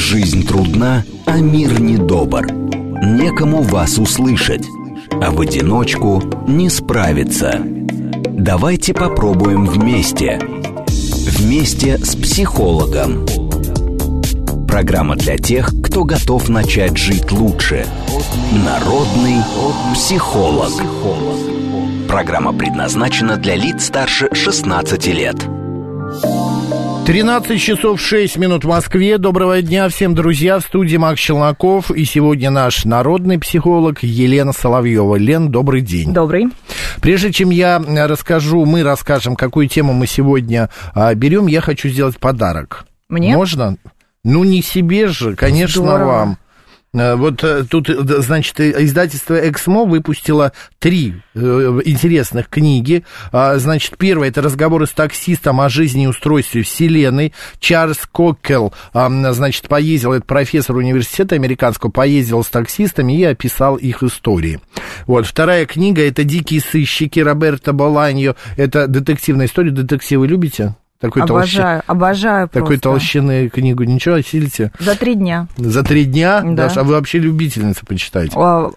Жизнь трудна, а мир недобр. Некому вас услышать, а в одиночку не справиться. Давайте попробуем вместе. Вместе с психологом. Программа для тех, кто готов начать жить лучше. Народный психолог. Программа предназначена для лиц старше 16 лет. 13 часов 6 минут в Москве. Доброго дня всем, друзья. В студии Макс Челноков. И сегодня наш народный психолог Елена Соловьева. Лен, добрый день. Добрый. Прежде чем я расскажу, мы расскажем, какую тему мы сегодня а, берем, я хочу сделать подарок. Мне? Можно? Ну, не себе же, конечно, Здорово. вам. Э, Вот э, тут, э, значит, издательство «Эксмо» выпустило три интересных книги. А, Значит, первая – это разговоры с таксистом о жизни и устройстве Вселенной. Чарльз Коккел, значит, поездил, это профессор университета американского, поездил с таксистами и описал их истории. Вот. Вторая книга – это «Дикие сыщики» Роберто Боланьо. Это детективная история. Детективы любите? Такой обожаю, обожаю Такой просто. толщины книгу. Ничего, осилите? За три дня. За три дня? Да. Даша, а вы вообще любительница почитать? А, у-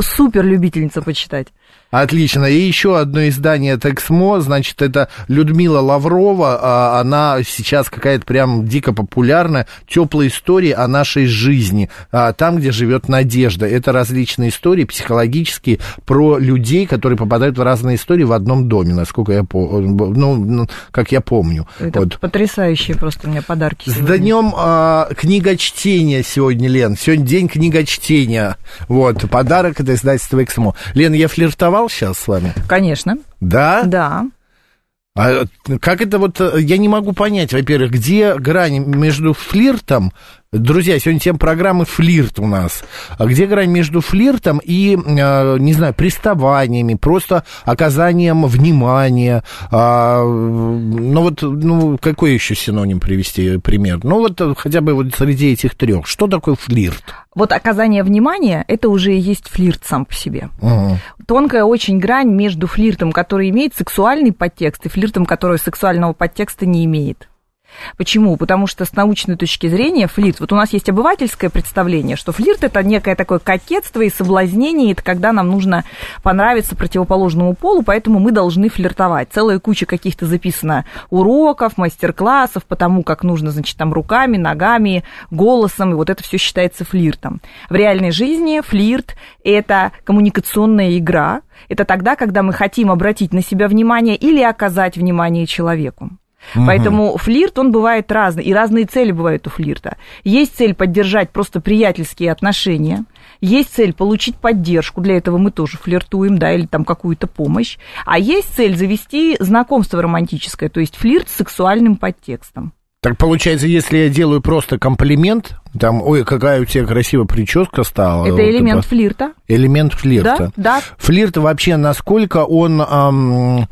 супер любительница почитать. Отлично. И еще одно издание Тексмо, значит, это Людмила Лаврова, а, она сейчас какая-то прям дико популярная, теплая история о нашей жизни, а, там, где живет надежда. Это различные истории психологические про людей, которые попадают в разные истории в одном доме, насколько я помню, ну, ну, как я помню. Это Вот. потрясающие просто у меня подарки. С сегодня. днем а, книгочтения сегодня, Лен. Сегодня день книгочтения. Вот, подарок это издательство «Эксмо». Лен, я флиртовал сейчас с вами? Конечно, Да? да. А как это вот, э, я не могу понять, во-первых, где грань между флиртом, друзья, сегодня тема программы «Флирт» у нас, а где грань между флиртом и, э, не знаю, приставаниями, просто оказанием внимания, а, ну вот, ну, какой еще синоним привести пример? Ну вот э, хотя бы вот среди этих трех, что такое флирт? Вот оказание внимания – это уже и есть флирт сам по себе. Мгм. Тонкая очень грань между флиртом, который имеет сексуальный подтекст, и флиртом, который сексуального подтекста не имеет. Почему? Потому что с научной точки зрения флирт, вот у нас есть обывательское представление, что флирт это некое такое кокетство и соблазнение, это когда нам нужно понравиться противоположному полу, поэтому мы должны флиртовать. Целая куча каких-то записано уроков, мастер-классов по тому, как нужно, значит, там руками, ногами, голосом, и вот это все считается флиртом. В реальной жизни флирт это коммуникационная игра, это тогда, когда мы хотим обратить на себя внимание или оказать внимание человеку. Поэтому флирт, он бывает разный, и разные цели бывают у флирта. Есть цель поддержать просто приятельские отношения, есть цель получить поддержку, для этого мы тоже флиртуем, да, или там какую-то помощь, а есть цель завести знакомство романтическое, то есть флирт с сексуальным подтекстом. Так получается, если я делаю просто комплимент, там, ой, какая у тебя красивая прическа стала. Это вот элемент это- флирта. Элемент флирта. Да, да. Флирт вообще, насколько он, ам,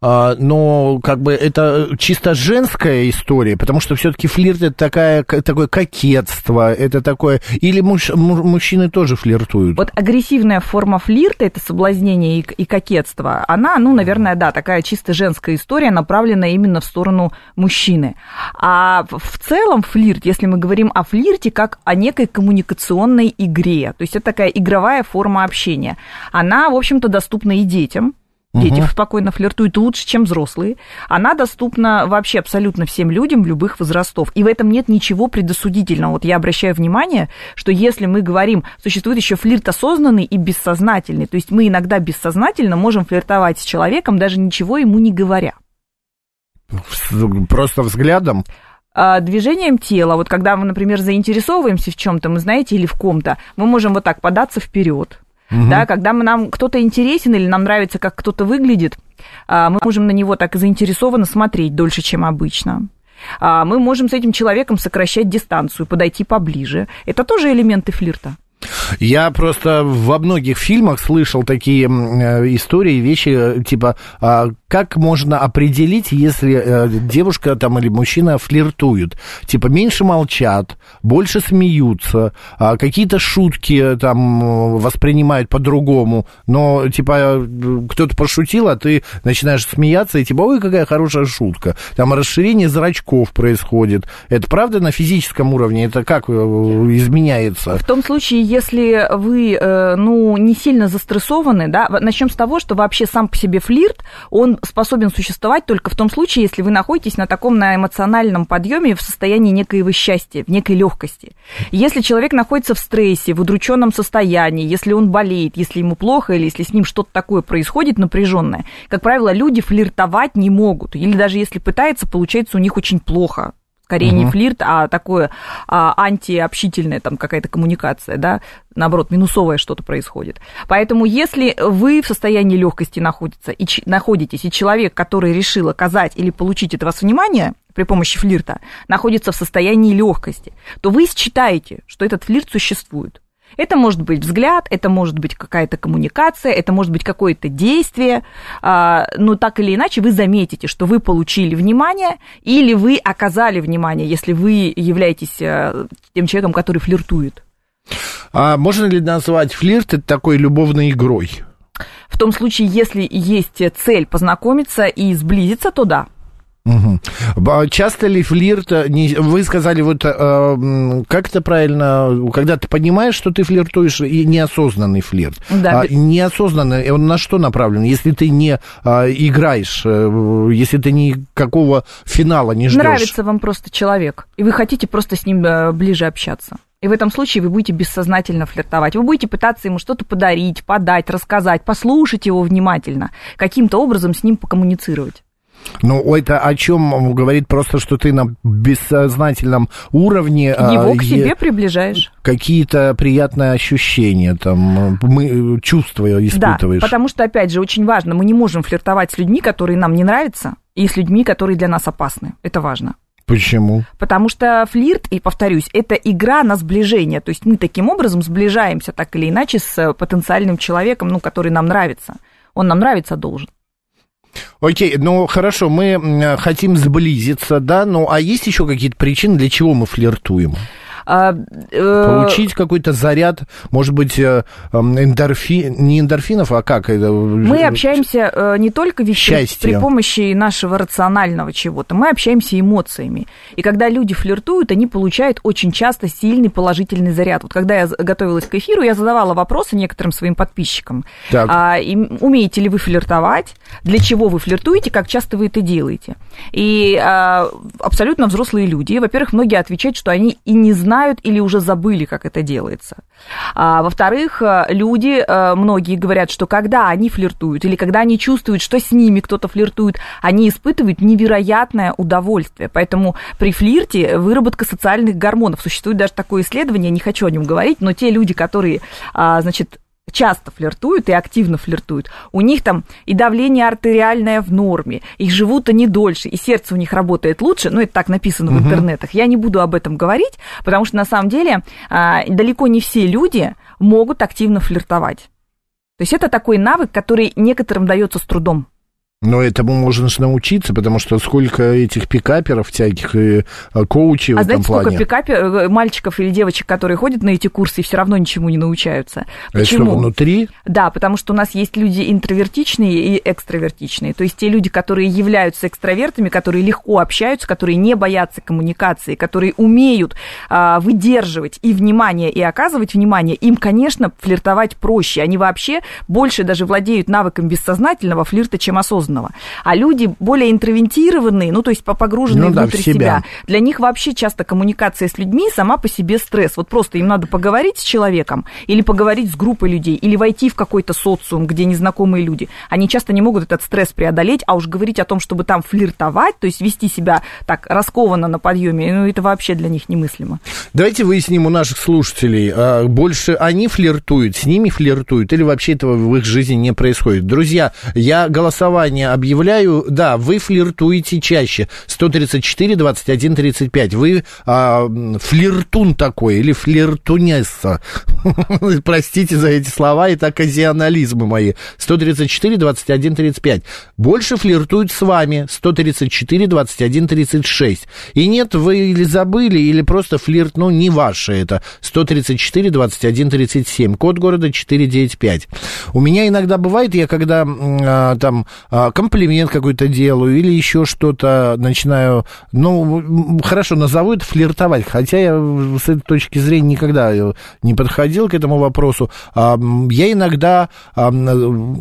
а, ну, как бы это чисто женская история, потому что все-таки флирт это такая, такое кокетство, это такое... Или муж- му- мужчины тоже флиртуют? Вот агрессивная форма флирта, это соблазнение и, и кокетство, она, ну, наверное, да, такая чисто женская история, направленная именно в сторону мужчины. А в целом флирт, если мы говорим о флирте как о некой коммуникационной игре, то есть это такая игровая форма общения, она, в общем-то, доступна и детям, Дети спокойно флиртуют лучше, чем взрослые. Она доступна вообще абсолютно всем людям любых возрастов. И в этом нет ничего предосудительного. Вот я обращаю внимание, что если мы говорим, существует еще флирт осознанный и бессознательный. То есть мы иногда бессознательно можем флиртовать с человеком, даже ничего ему не говоря. Просто взглядом? А, движением тела, вот когда мы, например, заинтересовываемся в чем-то, мы знаете, или в ком-то, мы можем вот так податься вперед. Да, когда мы, нам кто-то интересен или нам нравится, как кто-то выглядит, а, мы можем на него так заинтересованно смотреть дольше, чем обычно. А, Мы можем с этим человеком сокращать дистанцию, подойти поближе. Это тоже элементы флирта. Я просто во многих фильмах слышал такие э, истории, вещи, типа, э, как можно определить, если э, девушка там или мужчина флиртуют? Типа, меньше молчат, больше смеются, э, какие-то шутки там воспринимают по-другому, но, типа, кто-то пошутил, а ты начинаешь смеяться, и типа, ой, какая хорошая шутка. Там расширение зрачков происходит. Это правда на физическом уровне? Это как э, изменяется? В том случае, если вы, э, ну, не сильно застрессованы, да, начнем с того, что вообще сам по себе флирт, он способен существовать только в том случае, если вы находитесь на таком на эмоциональном подъеме в состоянии некоего счастья, в некой легкости. Если человек находится в стрессе, в удрученном состоянии, если он болеет, если ему плохо или если с ним что-то такое происходит напряженное, как правило, люди флиртовать не могут. Или даже если пытаются, получается у них очень плохо скорее угу. не флирт, а такое а, антиобщительная там какая-то коммуникация, да, наоборот, минусовое что-то происходит. Поэтому если вы в состоянии легкости находится, и, находитесь, и человек, который решил оказать или получить от вас внимание при помощи флирта, находится в состоянии легкости, то вы считаете, что этот флирт существует. Это может быть взгляд, это может быть какая-то коммуникация, это может быть какое-то действие, а, но так или иначе вы заметите, что вы получили внимание или вы оказали внимание, если вы являетесь э, тем человеком, который флиртует. А можно ли назвать флирт это такой любовной игрой? В том случае, если есть цель познакомиться и сблизиться, то да. Угу. Часто ли флирт, э, вы сказали, вот э, как это правильно, когда ты понимаешь, что ты флиртуешь, и неосознанный флирт. Да. А, неосознанный, он на что направлен? Если ты не а, играешь, э, если ты никакого финала не ждешь. Нравится вам просто человек, и вы хотите просто с ним ближе общаться. И в этом случае вы будете бессознательно флиртовать. Вы будете пытаться ему что-то подарить, подать, рассказать, послушать его внимательно, каким-то образом с ним покоммуницировать. Ну, это о чем говорит просто, что ты на бессознательном уровне... А, Его к себе приближаешь. Какие-то приятные ощущения, там, мы, чувства испытываешь. Да, потому что, опять же, очень важно, мы не можем флиртовать с людьми, которые нам не нравятся, и с людьми, которые для нас опасны. Это важно. Почему? Потому что флирт, и повторюсь, это игра на сближение. То есть мы таким образом сближаемся так или иначе с потенциальным человеком, ну, который нам нравится. Он нам нравится должен. Окей, ну хорошо, мы хотим сблизиться, да, ну а есть еще какие-то причины, для чего мы флиртуем? А, э... Получить какой-то заряд, может быть, э, эндорфи... не эндорфинов, а как? Мы общаемся э, не только вещи при помощи нашего рационального чего-то, мы общаемся эмоциями. И когда люди флиртуют, они получают очень часто сильный положительный заряд. Вот когда я готовилась к эфиру, я задавала вопросы некоторым своим подписчикам. Так. А, и, умеете ли вы флиртовать? Для чего вы флиртуете? Как часто вы это делаете? И а, абсолютно взрослые люди, во-первых, многие отвечают, что они и не знают, знают или уже забыли, как это делается. А, во-вторых, э, люди, э, многие говорят, что когда они флиртуют или когда они чувствуют, что с ними кто-то флиртует, они испытывают невероятное удовольствие. Поэтому при флирте выработка социальных гормонов. Существует даже такое исследование, не хочу о нем говорить, но те люди, которые, а, значит, часто флиртуют и активно флиртуют, у них там и давление артериальное в норме, их живут они дольше, и сердце у них работает лучше, ну, это так написано угу. в интернетах. Я не буду об этом говорить, потому что на самом деле а, далеко не все люди могут активно флиртовать. То есть это такой навык, который некоторым дается с трудом. Но этому можно же научиться, потому что сколько этих пикаперов всяких и э, коучей а в этом знаете, плане. сколько пикапер, э, мальчиков или девочек, которые ходят на эти курсы и все равно ничему не научаются? Почему? Это что, внутри? Да, потому что у нас есть люди интровертичные и экстравертичные. То есть те люди, которые являются экстравертами, которые легко общаются, которые не боятся коммуникации, которые умеют а, выдерживать и внимание, и оказывать внимание, им, конечно, флиртовать проще. Они вообще больше даже владеют навыком бессознательного флирта, чем осознанного осознанного. А люди более интровентированные, ну, то есть погруженные ну, да, внутрь себя. себя, для них вообще часто коммуникация с людьми сама по себе стресс. Вот просто им надо поговорить с человеком или поговорить с группой людей, или войти в какой-то социум, где незнакомые люди. Они часто не могут этот стресс преодолеть, а уж говорить о том, чтобы там флиртовать, то есть вести себя так раскованно на подъеме, ну, это вообще для них немыслимо. Давайте выясним у наших слушателей, а больше они флиртуют, с ними флиртуют, или вообще этого в их жизни не происходит. Друзья, я голосование заранее объявляю, да, вы флиртуете чаще. 134, 21, 35. Вы а, флиртун такой или флиртунесса. Простите за эти слова, это оказионализмы мои. 134, 21, 35. Больше флиртуют с вами. 134, 21, 36. И нет, вы или забыли, или просто флирт, ну, не ваше это. 134, 21, 37. Код города 495. У меня иногда бывает, я когда а, там а, комплимент какой-то делаю или еще что-то начинаю, ну, хорошо, назову это флиртовать, хотя я с этой точки зрения никогда не подходил к этому вопросу. А, я иногда, а,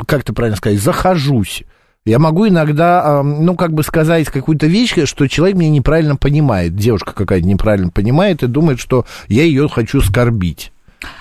как это правильно сказать, захожусь. Я могу иногда, ну, как бы сказать какую-то вещь, что человек меня неправильно понимает, девушка какая-то неправильно понимает и думает, что я ее хочу скорбить.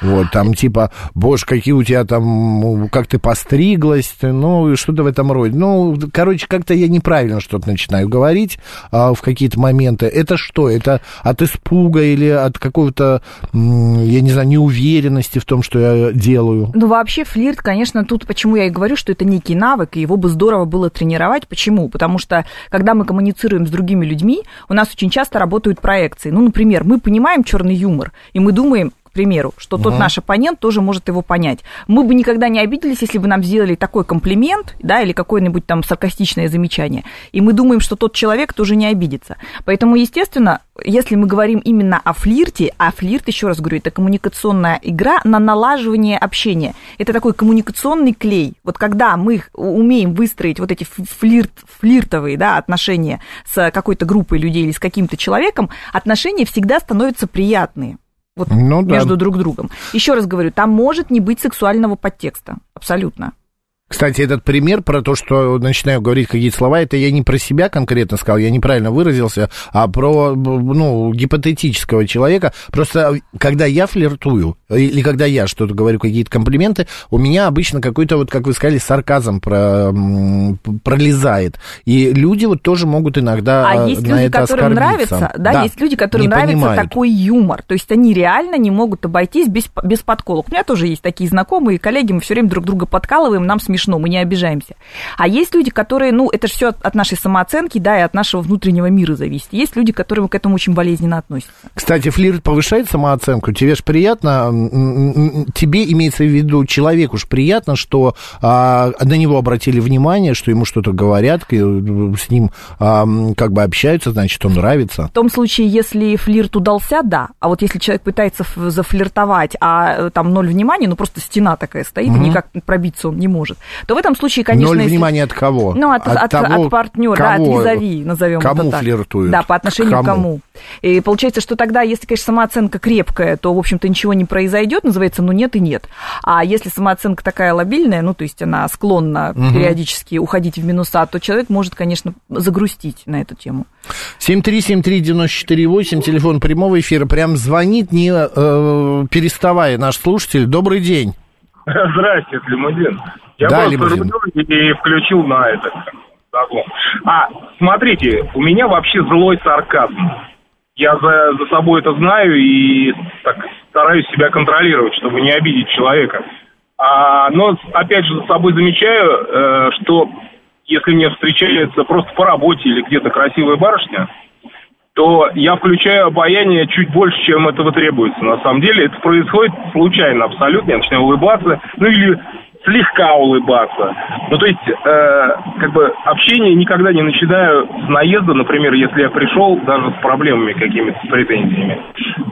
Вот, там типа, боже, какие у тебя там, как ты постриглась, ты, ну, что-то в этом роде. Ну, короче, как-то я неправильно что-то начинаю говорить а, в какие-то моменты. Это что? Это от испуга или от какого-то, я не знаю, неуверенности в том, что я делаю? Ну, вообще флирт, конечно, тут почему я и говорю, что это некий навык, и его бы здорово было тренировать. Почему? Потому что, когда мы коммуницируем с другими людьми, у нас очень часто работают проекции. Ну, например, мы понимаем черный юмор, и мы думаем, примеру, что тот наш оппонент тоже может его понять. Мы бы никогда не обиделись, если бы нам сделали такой комплимент, да, или какое-нибудь там саркастичное замечание, и мы думаем, что тот человек тоже не обидится. Поэтому, естественно, если мы говорим именно о флирте, а флирт, еще раз говорю, это коммуникационная игра на налаживание общения. Это такой коммуникационный клей. Вот когда мы умеем выстроить вот эти флирт, флиртовые да, отношения с какой-то группой людей или с каким-то человеком, отношения всегда становятся приятные вот ну, между да. друг другом. Еще раз говорю, там может не быть сексуального подтекста, абсолютно. Кстати, этот пример про то, что начинаю говорить какие-то слова, это я не про себя конкретно сказал, я неправильно выразился, а про, ну, гипотетического человека. Просто, когда я флиртую, или когда я что-то говорю, какие-то комплименты, у меня обычно какой-то, вот, как вы сказали, сарказм про, пролезает. И люди вот тоже могут иногда А есть люди, которым нравится, да, да, есть люди, которым нравится понимают. такой юмор. То есть они реально не могут обойтись без, без подколок. У меня тоже есть такие знакомые, коллеги, мы все время друг друга подкалываем, нам смешно смешно, мы не обижаемся. А есть люди, которые, ну, это же все от, нашей самооценки, да, и от нашего внутреннего мира зависит. Есть люди, которые к этому очень болезненно относятся. Кстати, флирт повышает самооценку. Тебе же приятно, тебе имеется в виду человеку же приятно, что а, на него обратили внимание, что ему что-то говорят, с ним а, как бы общаются, значит, он нравится. В том случае, если флирт удался, да. А вот если человек пытается зафлиртовать, а там ноль внимания, ну просто стена такая стоит, угу. никак пробиться он не может то в этом случае, конечно... Ноль если... внимания от кого? Ну, от, от, от, того, от партнера, да, от визави, назовем кому это так. флиртуют? Да, по отношению к кому. кому. И получается, что тогда, если, конечно, самооценка крепкая, то, в общем-то, ничего не произойдет, называется, ну, нет и нет. А если самооценка такая лобильная, ну, то есть она склонна угу. периодически уходить в минуса, то человек может, конечно, загрустить на эту тему. 7373948, телефон прямого эфира, прям звонит, не э, переставая наш слушатель. Добрый день. Здрасте, Лимузин. Я да, просто рулю и включил на это. А, смотрите, у меня вообще злой сарказм. Я за, за собой это знаю и так стараюсь себя контролировать, чтобы не обидеть человека. А, но, опять же, за собой замечаю, э, что если мне встречается просто по работе или где-то красивая барышня, то я включаю обаяние чуть больше, чем этого требуется. На самом деле это происходит случайно абсолютно. Я начинаю улыбаться, ну или слегка улыбаться. Ну, то есть, э, как бы, общение никогда не начинаю с наезда, например, если я пришел даже с проблемами какими-то, с претензиями.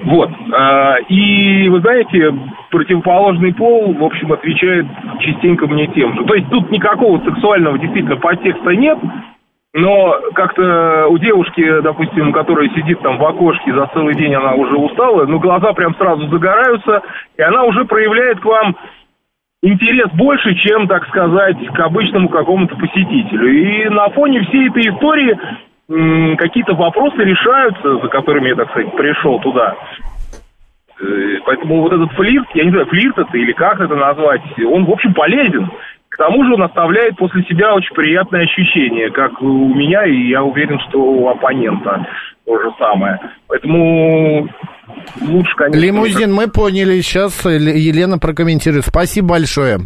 Вот. Э, и, вы знаете, противоположный пол, в общем, отвечает частенько мне тем же. То есть, тут никакого сексуального действительно подтекста нет, но как-то у девушки, допустим, которая сидит там в окошке за целый день, она уже устала, но глаза прям сразу загораются, и она уже проявляет к вам интерес больше, чем, так сказать, к обычному какому-то посетителю. И на фоне всей этой истории какие-то вопросы решаются, за которыми я, так сказать, пришел туда. Э, поэтому вот этот флирт, я не знаю, флирт это или как это назвать, он, в общем, полезен. К тому же он оставляет после себя очень приятное ощущение, как у меня, и я уверен, что у оппонента то же самое. Поэтому лучше, конечно... Лимузин, мы поняли. Сейчас Елена прокомментирует. Спасибо большое.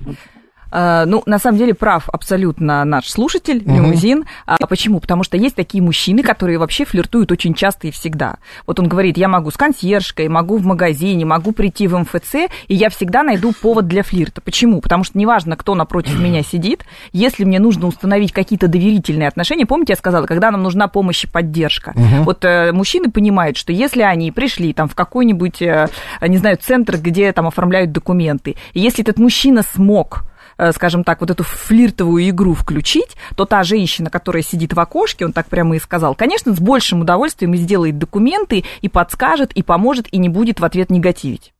А, ну, на самом деле прав абсолютно наш слушатель, лимузин. Угу. А почему? Потому что есть такие мужчины, которые вообще флиртуют очень часто и всегда. Вот он говорит, я могу с консьержкой, могу в магазине, могу прийти в МФЦ, и я всегда найду повод для флирта. Почему? Потому что неважно, кто напротив меня сидит, если мне нужно установить какие-то доверительные отношения, помните, я сказала, когда нам нужна помощь и поддержка. Угу. Вот э, мужчины понимают, что если они пришли там в какой-нибудь, э, не знаю, центр, где там оформляют документы, и если этот мужчина смог Э, скажем так, вот эту флиртовую игру включить, то та женщина, которая сидит в окошке, он так прямо и сказал, конечно, с большим удовольствием и сделает документы, и подскажет, и поможет, и не будет в ответ негативить.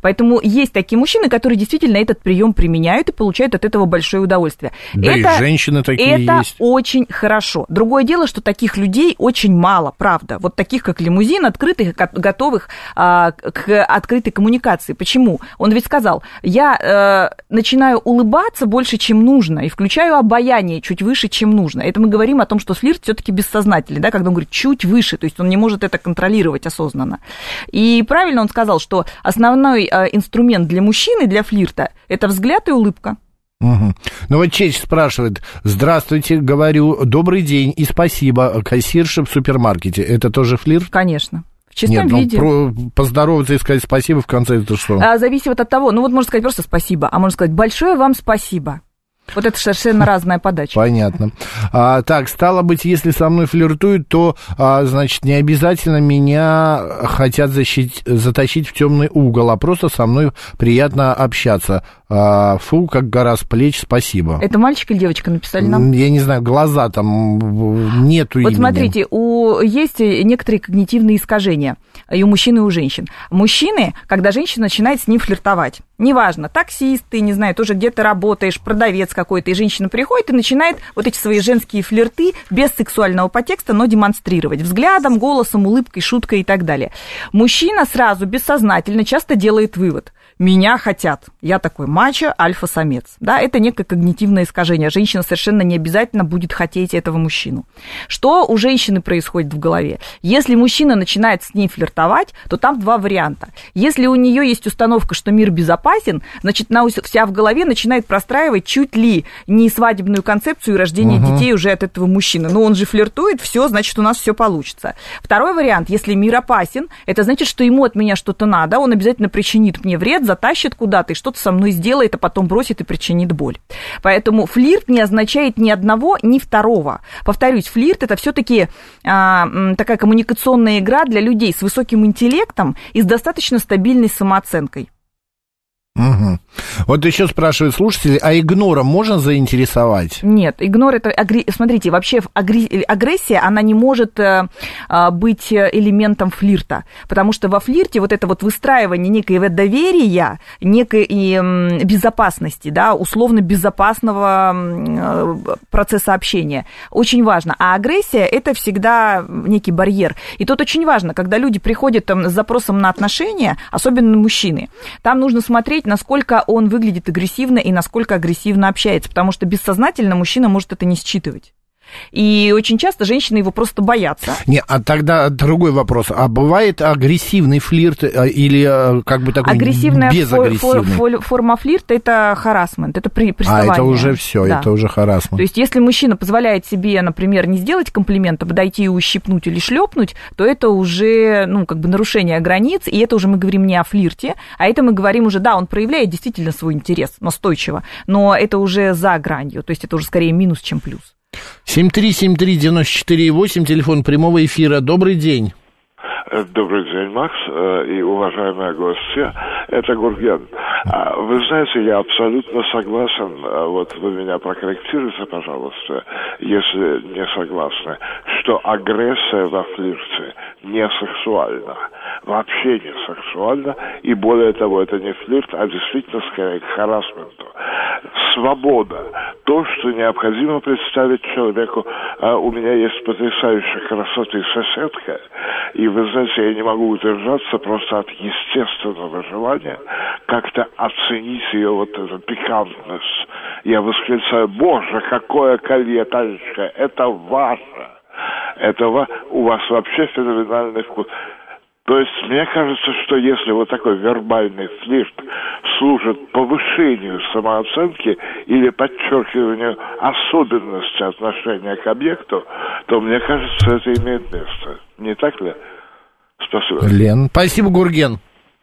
Поэтому есть такие мужчины, которые действительно этот прием применяют и получают от этого большое удовольствие. Да это, и женщины такие это есть. очень хорошо. Другое дело, что таких людей очень мало, правда. Вот таких, как лимузин, открытых, готовых а, к открытой коммуникации. Почему? Он ведь сказал, я э, начинаю улыбаться больше, чем нужно, и включаю обаяние чуть выше, чем нужно. Это мы говорим о том, что флирт все-таки бессознательный, да, когда он говорит чуть выше, то есть он не может это контролировать осознанно. И правильно он сказал, что основной основной э, инструмент для мужчины, для флирта, это взгляд и улыбка. Угу. Ну вот Чеч спрашивает, здравствуйте, говорю, добрый день и спасибо, кассирша в супермаркете, это тоже флирт? Конечно. В чистом Нет, ну, виде. Про, поздороваться и сказать спасибо в конце это что? А, зависит от того, ну вот можно сказать просто спасибо, а можно сказать большое вам спасибо. Вот это совершенно разная подача. Понятно. А, так, стало быть, если со мной флиртуют, то, а, значит, не обязательно меня хотят защитить, затащить в темный угол, а просто со мной приятно общаться. А, фу, как гора с плеч, спасибо. Это мальчик или девочка написали нам? Я не знаю, глаза там нету Вот имени. смотрите, у, есть некоторые когнитивные искажения и у мужчин, и у женщин. Мужчины, когда женщина начинает с ним флиртовать, неважно, таксист ты, не знаю, тоже где-то работаешь, продавец какой-то, и женщина приходит и начинает вот эти свои женские флирты без сексуального подтекста, но демонстрировать взглядом, голосом, улыбкой, шуткой и так далее. Мужчина сразу бессознательно часто делает вывод – меня хотят. Я такой мачо, альфа-самец. Да, это некое когнитивное искажение. Женщина совершенно не обязательно будет хотеть этого мужчину. Что у женщины происходит в голове? Если мужчина начинает с ней флиртовать, то там два варианта. Если у нее есть установка, что мир безопасен, значит, она вся в голове начинает простраивать чуть ли не свадебную концепцию рождения угу. детей уже от этого мужчины. Но он же флиртует, все, значит, у нас все получится. Второй вариант, если мир опасен, это значит, что ему от меня что-то надо, он обязательно причинит мне вред, затащит куда-то и что-то со мной сделает, а потом бросит и причинит боль. Поэтому флирт не означает ни одного, ни второго. Повторюсь, флирт это все-таки а, такая коммуникационная игра для людей с высоким интеллектом и с достаточно стабильной самооценкой. Угу. Вот еще спрашивают слушатели, а игнором можно заинтересовать? Нет, игнор это, смотрите, вообще агрессия, она не может э, а, быть элементом флирта, потому что во флирте вот это вот выстраивание некоего доверия, некой безопасности, да, условно безопасного э, процесса общения, очень важно. А агрессия это всегда некий барьер. И тут очень важно, когда люди приходят там, с запросом на отношения, особенно мужчины, там нужно смотреть посмотреть, насколько он выглядит агрессивно и насколько агрессивно общается, потому что бессознательно мужчина может это не считывать. И очень часто женщины его просто боятся. Не, а тогда другой вопрос. А бывает агрессивный флирт э, или э, как бы такой Агрессивная безагрессивный? Фор, фор, форма флирта – это харасмент, это при, приставание. А, это уже все, да. это уже харасмент. То есть если мужчина позволяет себе, например, не сделать комплимент, а подойти и ущипнуть или шлепнуть, то это уже, ну, как бы нарушение границ, и это уже мы говорим не о флирте, а это мы говорим уже, да, он проявляет действительно свой интерес настойчиво, но это уже за гранью, то есть это уже скорее минус, чем плюс. 7373948, телефон прямого эфира. Добрый день. Э, добрый день, Макс э, и уважаемые гости. Это Гурген. А, вы знаете, я абсолютно согласен, э, вот вы меня прокорректируйте, пожалуйста, если не согласны, что агрессия во флирте не сексуальна. Вообще не сексуальна. И более того, это не флирт, а действительно скорее к харасменту. Свобода. То, что необходимо представить человеку. А у меня есть потрясающая красоты соседка. И вы знаете, я не могу удержаться просто от естественного желания как-то оценить ее вот эту пикантность. Я восклицаю, боже, какое колье, Танечка, это ваше. Это у вас вообще феноменальный вкус. То есть мне кажется, что если вот такой вербальный флирт служит повышению самооценки или подчеркиванию особенности отношения к объекту, то мне кажется, это имеет место. Не так ли? Спасибо. Лен, спасибо, Гурген.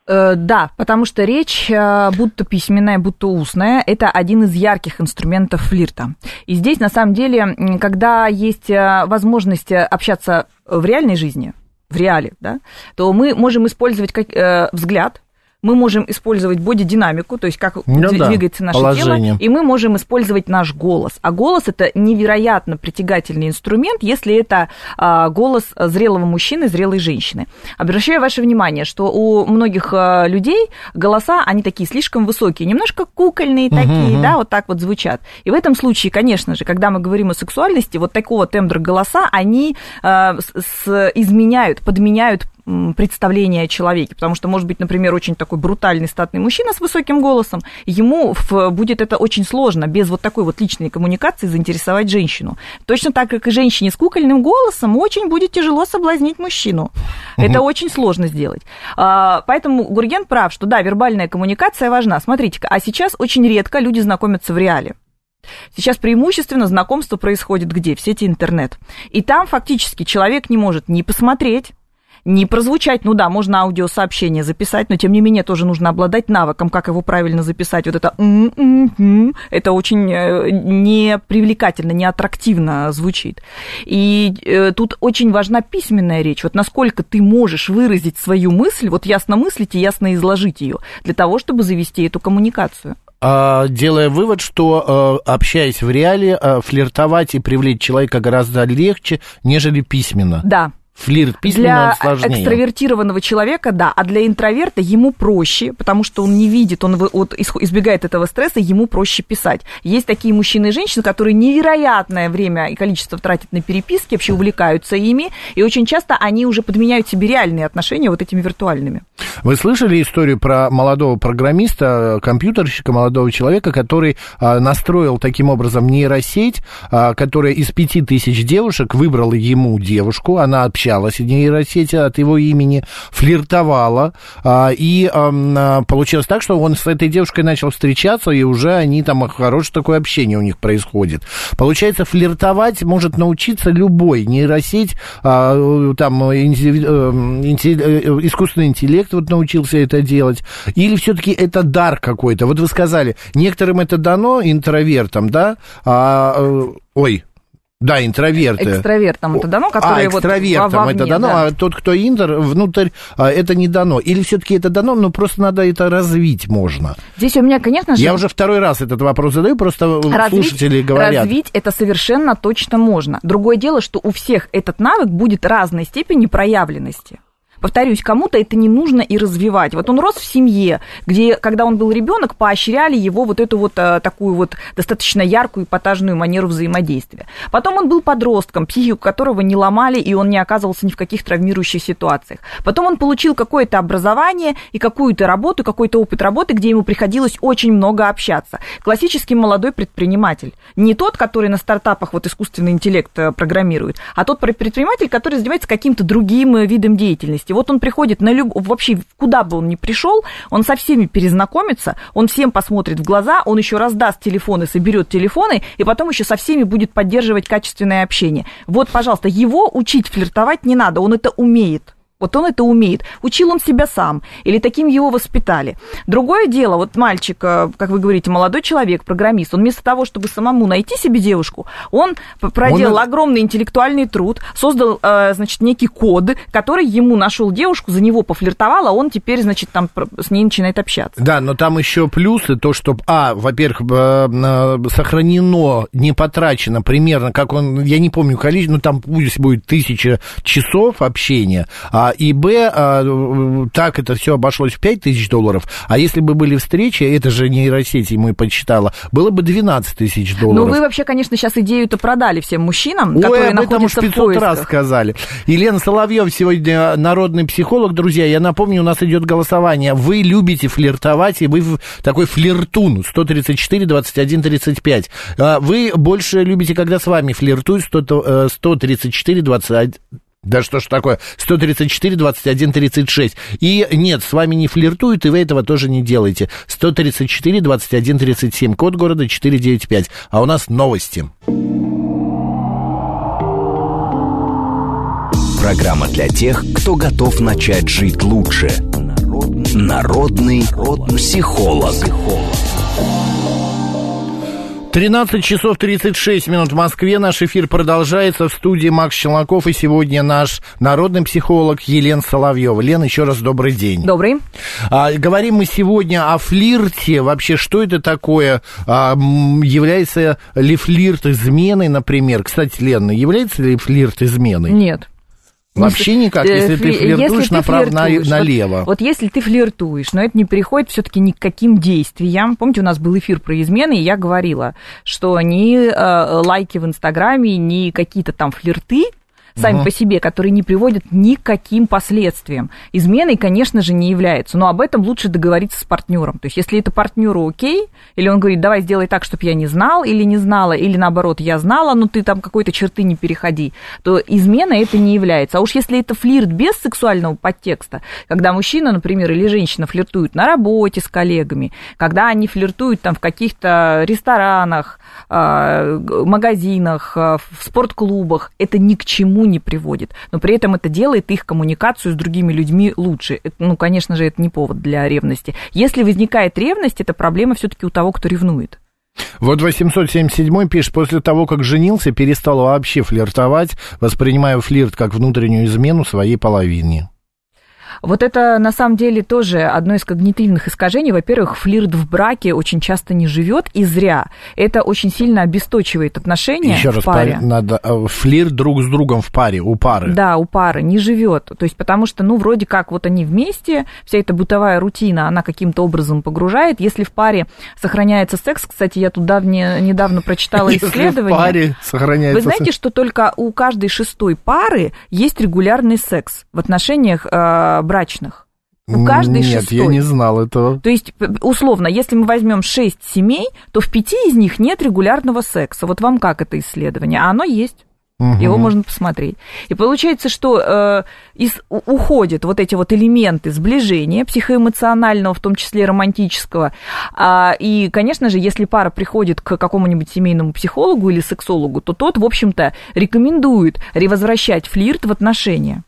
Э, да, потому что речь, э, будто письменная, будто устная, это один из ярких инструментов флирта. И здесь, на самом деле, когда есть э, возможность общаться в реальной жизни, в реале, да, то мы можем использовать как, э, взгляд, мы можем использовать бодидинамику, то есть как ну, двигается да, наше положение. тело, и мы можем использовать наш голос. А голос это невероятно притягательный инструмент, если это а, голос зрелого мужчины, зрелой женщины. Обращаю ваше внимание, что у многих а, людей голоса, они такие слишком высокие, немножко кукольные угу, такие, угу. да, вот так вот звучат. И в этом случае, конечно же, когда мы говорим о сексуальности, вот такого тембра голоса, они а, с, изменяют, подменяют представление о человеке, потому что, может быть, например, очень такой брутальный статный мужчина с высоким голосом, ему будет это очень сложно без вот такой вот личной коммуникации заинтересовать женщину. Точно так, как и женщине с кукольным голосом, очень будет тяжело соблазнить мужчину. Угу. Это очень сложно сделать. А, поэтому Гурген прав, что да, вербальная коммуникация важна. Смотрите-ка, а сейчас очень редко люди знакомятся в реале. Сейчас преимущественно знакомство происходит где? В сети интернет. И там фактически человек не может ни посмотреть, не прозвучать, ну да, можно аудиосообщение записать, но тем не менее тоже нужно обладать навыком, как его правильно записать. Вот это это очень э, непривлекательно, не аттрактивно звучит. И э, тут очень важна письменная речь. Вот насколько ты можешь выразить свою мысль, вот ясно мыслить и ясно изложить ее, для того, чтобы завести эту коммуникацию а, делая вывод, что э, общаясь в реале, флиртовать и привлечь человека гораздо легче, нежели письменно. Да, Флирт письменно Для сложнее. экстравертированного человека, да, а для интроверта ему проще, потому что он не видит, он вот избегает этого стресса, ему проще писать. Есть такие мужчины и женщины, которые невероятное время и количество тратят на переписки, вообще увлекаются ими, и очень часто они уже подменяют себе реальные отношения вот этими виртуальными. Вы слышали историю про молодого программиста, компьютерщика, молодого человека, который а, настроил таким образом нейросеть, а, которая из пяти тысяч девушек выбрала ему девушку, она общалась в нейросети от его имени, флиртовала, а, и получилось так, что он с этой девушкой начал встречаться, и уже они там, хорошее такое общение у них происходит. Получается, флиртовать может научиться любой нейросеть, там, э, искусственный интеллект, вот научился это делать, или все-таки это дар какой-то? Вот вы сказали, некоторым это дано, интровертам, да, а, э, ой, да, интроверты. Экстравертам это дано, которые а, экстравертам вот вовне, это дано, да. а тот, кто интер, внутрь, а, это не дано. Или все-таки это дано, но просто надо это развить можно. Здесь у меня, конечно же... Я уже второй раз этот вопрос задаю, просто развить, слушатели говорят. Развить это совершенно точно можно. Другое дело, что у всех этот навык будет разной степени проявленности. Повторюсь, кому-то это не нужно и развивать. Вот он рос в семье, где, когда он был ребенок, поощряли его вот эту вот э, такую вот достаточно яркую эпатажную манеру взаимодействия. Потом он был подростком, психику которого не ломали, и он не оказывался ни в каких травмирующих ситуациях. Потом он получил какое-то образование и какую-то работу, какой-то опыт работы, где ему приходилось очень много общаться. Классический молодой предприниматель. Не тот, который на стартапах вот искусственный интеллект э, программирует, а тот предприниматель, который занимается каким-то другим э, видом деятельности месте. Вот он приходит на люб... вообще куда бы он ни пришел, он со всеми перезнакомится, он всем посмотрит в глаза, он еще раздаст телефоны, соберет телефоны, и потом еще со всеми будет поддерживать качественное общение. Вот, пожалуйста, его учить флиртовать не надо, он это умеет. Вот он это умеет. Учил он себя сам, или таким его воспитали. Другое дело, вот мальчик, э, как вы говорите, молодой человек, программист, он вместо того, чтобы самому найти себе девушку, он проделал он... огромный интеллектуальный труд, создал, э, значит, некий код, который ему нашел девушку, за него пофлиртовал, а он теперь, значит, там с ней начинает общаться. Да, но там еще плюсы, то, что, а, во-первых, э, сохранено, не потрачено примерно, как он, я не помню количество, ну, там пусть будет тысяча часов общения, а и Б, а, так это все обошлось в 5 тысяч долларов, а если бы были встречи, это же нейросети мы почитала, было бы 12 тысяч долларов. Ну, вы вообще, конечно, сейчас идею-то продали всем мужчинам, Ой, которые об этом находятся 500 в поисках. раз сказали. Елена Соловьев сегодня народный психолог, друзья, я напомню, у нас идет голосование. Вы любите флиртовать, и вы такой флиртун, 134, 21, 35. Вы больше любите, когда с вами флиртуют, 134, 21, Да что ж такое? 134, 21, 36. И нет, с вами не флиртуют, и вы этого тоже не делаете. 134, 21, 37. Код города 495. А у нас новости. Программа для тех, кто готов начать жить лучше. Народный, Народный психолог. психолог. 13 часов 36 минут в Москве. Наш эфир продолжается в студии Макс Челноков. И сегодня наш народный психолог Елена Соловьева. Лен, еще раз добрый день. Добрый. А, говорим мы сегодня о флирте. Вообще, что это такое? А, является ли флирт изменой, например? Кстати, Лена, является ли флирт изменой? Нет. Вообще никак, э, если ты флиртуешь направо-налево. Вот, вот если ты флиртуешь, но это не переходит все-таки ни к каким действиям. Помните, у нас был эфир про измены, и я говорила, что ни э, лайки в Инстаграме, ни какие-то там флирты сами угу. по себе, которые не приводят ни к каким последствиям. Изменой, конечно же, не является, но об этом лучше договориться с партнером. То есть, если это партнеру окей, или он говорит, давай сделай так, чтобы я не знал или не знала, или наоборот, я знала, но ты там какой-то черты не переходи, то измена это не является. А уж если это флирт без сексуального подтекста, когда мужчина, например, или женщина флиртуют на работе с коллегами, когда они флиртуют там в каких-то ресторанах, а, магазинах, а, в спортклубах, это ни к чему никому не приводит. Но при этом это делает их коммуникацию с другими людьми лучше. Это, ну, конечно же, это не повод для ревности. Если возникает ревность, это проблема все-таки у того, кто ревнует. Вот 877 пишет, после того, как женился, перестал вообще флиртовать, воспринимая флирт как внутреннюю измену своей половине. Вот это на самом деле тоже одно из когнитивных искажений. Во-первых, флирт в браке очень часто не живет и зря. Это очень сильно обесточивает отношения Еще в раз, паре. надо э, флирт друг с другом в паре, у пары. Да, у пары не живет. То есть потому что, ну, вроде как вот они вместе, вся эта бытовая рутина, она каким-то образом погружает. Если в паре сохраняется секс, кстати, я тут давне, недавно прочитала исследование. в паре сохраняется Вы знаете, что только у каждой шестой пары есть регулярный секс в отношениях э, брачных. У каждой Нет, шестой. я не знал этого. То есть, условно, если мы возьмем шесть семей, то в пяти из них нет регулярного секса. Вот вам как это исследование? А оно есть. Угу. Его можно посмотреть. И получается, что э, из, уходят вот эти вот элементы сближения психоэмоционального, в том числе романтического. А, и, конечно же, если пара приходит к какому-нибудь семейному психологу или сексологу, то тот, в общем-то, рекомендует ревозвращать флирт в отношения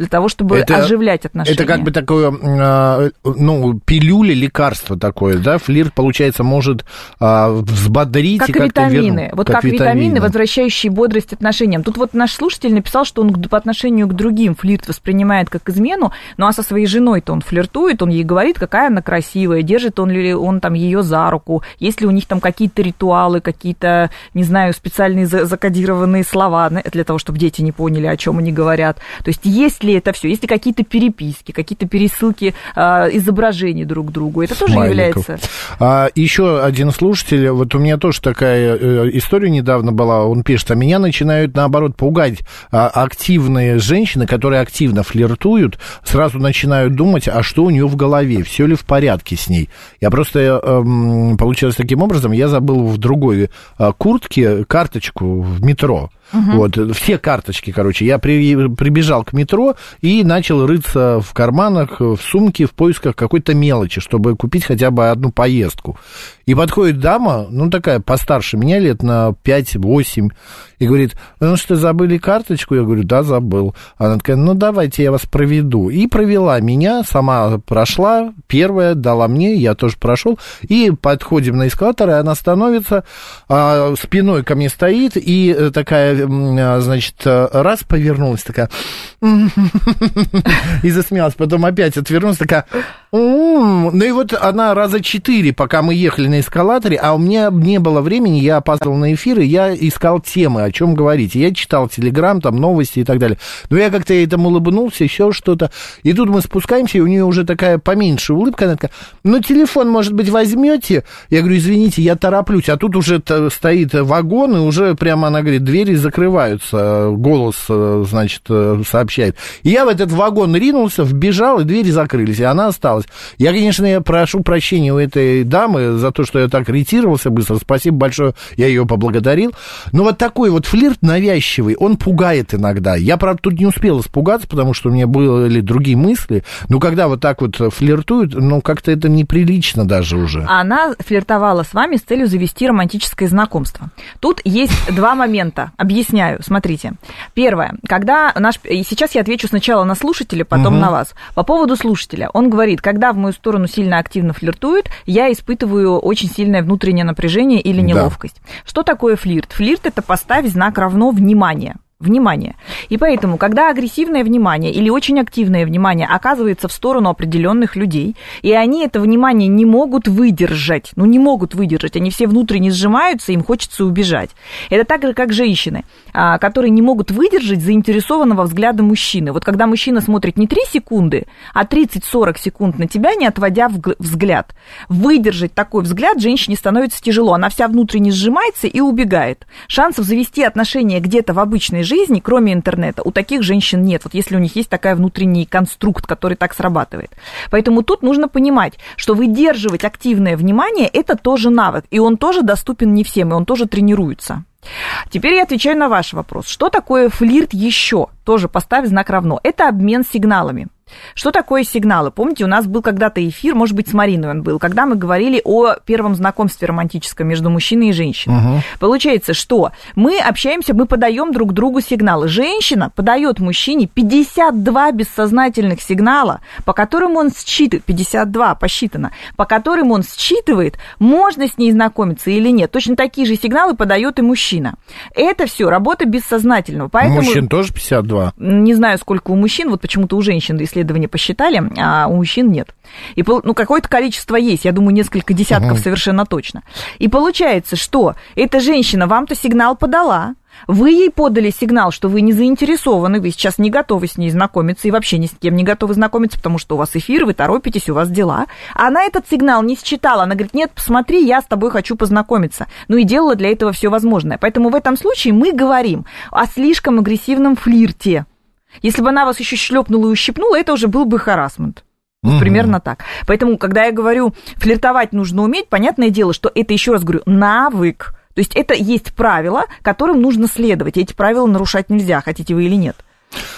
для того, чтобы это, оживлять отношения. Это как бы такое, а, ну, пилюля, лекарство такое, да? Флирт, получается, может а, взбодрить как и как-то витамины. Вот как, как витамины, витамины, возвращающие бодрость отношениям. Тут вот наш слушатель написал, что он по отношению к другим флирт воспринимает как измену, ну а со своей женой-то он флиртует, он ей говорит, какая она красивая, держит он ли он там ее за руку, есть ли у них там какие-то ритуалы, какие-то, не знаю, специальные закодированные слова для того, чтобы дети не поняли, о чем они говорят. То есть есть ли ли это все, есть ли какие-то переписки, какие-то пересылки а, изображений друг к другу, это тоже Смайликов. является... А, еще один слушатель, вот у меня тоже такая э, история недавно была, он пишет, а меня начинают, наоборот, пугать а, активные женщины, которые активно флиртуют, сразу начинают думать, а что у нее в голове, все ли в порядке с ней. Я просто, э, получилось таким образом, я забыл в другой э, куртке карточку в метро. Угу. Вот, все карточки, короче. Я при, прибежал к метро и начал рыться в карманах, в сумке в поисках какой-то мелочи, чтобы купить хотя бы одну поездку. И подходит дама, ну, такая постарше меня, лет на 5-8, и говорит, ну что, забыли карточку? Я говорю, да, забыл. Она такая, ну, давайте я вас проведу. И провела меня, сама прошла, первая дала мне, я тоже прошел, и подходим на эскалатор, и она становится, а, спиной ко мне стоит, и э, такая, а, значит, раз повернулась, такая, и засмеялась, потом опять отвернулась, такая, ну и вот она раза четыре, пока мы ехали на эскалаторе, а у меня не было времени, я опаздывал на эфир, и я искал темы, о чем говорить. Я читал телеграм, там новости и так далее. Но я как-то этому улыбнулся, еще что-то. И тут мы спускаемся, и у нее уже такая поменьше улыбка, она такая, ну телефон, может быть, возьмете? Я говорю, извините, я тороплюсь. А тут уже стоит вагон, и уже прямо, она говорит, двери закрываются, голос, э, значит, э, сообщает. И я в этот вагон ринулся, вбежал, и двери закрылись, и она осталась осталось. Я, конечно, я прошу прощения у этой дамы за то, что я так ретировался быстро. Спасибо большое, я ее поблагодарил. Но вот такой вот флирт навязчивый, он пугает иногда. Я, правда, тут не успел испугаться, потому что у меня были другие мысли. Но когда вот так вот флиртуют, ну, как-то это неприлично даже уже. Она флиртовала с вами с целью завести романтическое знакомство. Тут есть два момента. Объясняю. Смотрите. Первое. Когда наш... Сейчас я отвечу сначала на слушателя, потом угу. на вас. По поводу слушателя. Он говорит, когда в мою сторону сильно активно флиртуют, я испытываю очень сильное внутреннее напряжение или неловкость. Да. Что такое флирт? Флирт – это поставь знак равно внимание внимание. И поэтому, когда агрессивное внимание или очень активное внимание оказывается в сторону определенных людей, и они это внимание не могут выдержать, ну не могут выдержать, они все внутренне сжимаются, им хочется убежать. Это так же, как женщины, а, которые не могут выдержать заинтересованного взгляда мужчины. Вот когда мужчина смотрит не 3 секунды, а 30-40 секунд на тебя, не отводя взгляд, выдержать такой взгляд женщине становится тяжело. Она вся внутренне сжимается и убегает. Шансов завести отношения где-то в обычной жизни, кроме интернета, у таких женщин нет. Вот если у них есть такая внутренний конструкт, который так срабатывает. Поэтому тут нужно понимать, что выдерживать активное внимание – это тоже навык, и он тоже доступен не всем, и он тоже тренируется. Теперь я отвечаю на ваш вопрос. Что такое флирт еще? Тоже поставь знак равно. Это обмен сигналами. Что такое сигналы? Помните, у нас был когда-то эфир, может быть, с Мариной он был, когда мы говорили о первом знакомстве романтическом между мужчиной и женщиной. Угу. Получается, что мы общаемся, мы подаем друг другу сигналы. Женщина подает мужчине 52 бессознательных сигнала, по которым он считывает, 52 посчитано, по которым он считывает, можно с ней знакомиться или нет. Точно такие же сигналы подает и мужчина. Это все работа бессознательного. Поэтому, у мужчин тоже 52? Не знаю, сколько у мужчин, вот почему-то у женщин, если исследования посчитали, а у мужчин нет. И ну, какое-то количество есть, я думаю, несколько десятков угу. совершенно точно. И получается, что эта женщина вам-то сигнал подала, вы ей подали сигнал, что вы не заинтересованы, вы сейчас не готовы с ней знакомиться и вообще ни с кем не готовы знакомиться, потому что у вас эфир, вы торопитесь, у вас дела. А она этот сигнал не считала. Она говорит, нет, посмотри, я с тобой хочу познакомиться. Ну и делала для этого все возможное. Поэтому в этом случае мы говорим о слишком агрессивном флирте. Если бы она вас еще шлепнула и ущипнула, это уже был бы харасмент. Вот угу. примерно так. Поэтому, когда я говорю, флиртовать нужно уметь, понятное дело, что это, еще раз говорю, навык. То есть это есть правила, которым нужно следовать. Эти правила нарушать нельзя, хотите вы или нет.